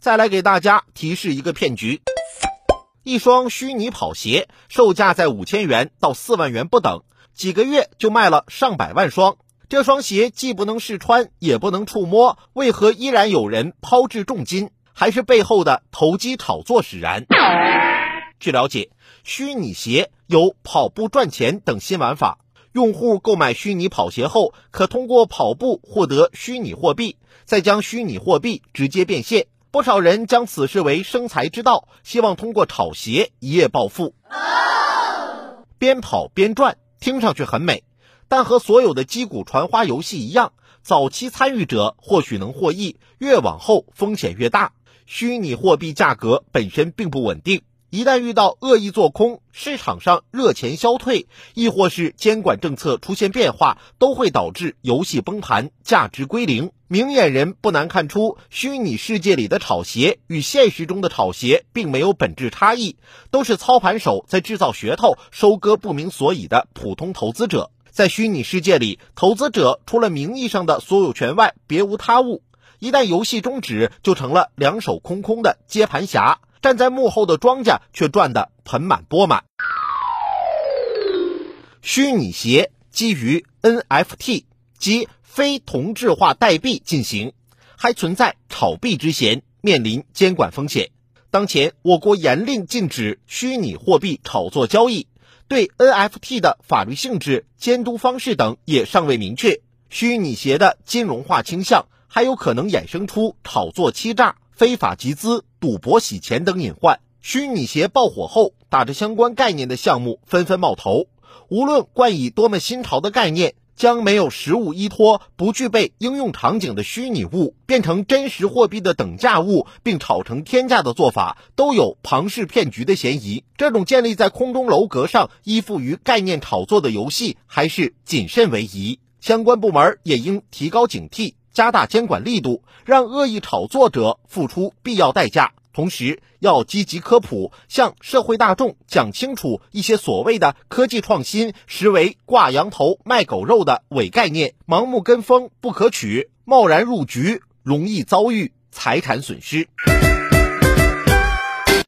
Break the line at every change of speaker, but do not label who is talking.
再来给大家提示一个骗局：一双虚拟跑鞋售价在五千元到四万元不等，几个月就卖了上百万双。这双鞋既不能试穿，也不能触摸，为何依然有人抛掷重金？还是背后的投机炒作使然？据了解，虚拟鞋有跑步赚钱等新玩法。用户购买虚拟跑鞋后，可通过跑步获得虚拟货币，再将虚拟货币直接变现。不少人将此视为生财之道，希望通过炒鞋一夜暴富。边跑边赚，听上去很美，但和所有的击鼓传花游戏一样，早期参与者或许能获益，越往后风险越大。虚拟货币价格本身并不稳定。一旦遇到恶意做空，市场上热钱消退，亦或是监管政策出现变化，都会导致游戏崩盘，价值归零。明眼人不难看出，虚拟世界里的炒鞋与现实中的炒鞋并没有本质差异，都是操盘手在制造噱头，收割不明所以的普通投资者。在虚拟世界里，投资者除了名义上的所有权外，别无他物。一旦游戏终止，就成了两手空空的接盘侠。站在幕后的庄家却赚得盆满钵满。虚拟鞋基于 NFT 及非同质化代币进行，还存在炒币之嫌，面临监管风险。当前我国严令禁止虚拟货币炒作交易，对 NFT 的法律性质、监督方式等也尚未明确。虚拟鞋的金融化倾向，还有可能衍生出炒作欺诈。非法集资、赌博洗钱等隐患，虚拟鞋爆火后，打着相关概念的项目纷纷冒头。无论冠以多么新潮的概念，将没有实物依托、不具备应用场景的虚拟物变成真实货币的等价物，并炒成天价的做法，都有庞氏骗局的嫌疑。这种建立在空中楼阁上、依附于概念炒作的游戏，还是谨慎为宜。相关部门也应提高警惕。加大监管力度，让恶意炒作者付出必要代价。同时，要积极科普，向社会大众讲清楚一些所谓的科技创新实为挂羊头卖狗肉的伪概念，盲目跟风不可取，贸然入局容易遭遇财产损失。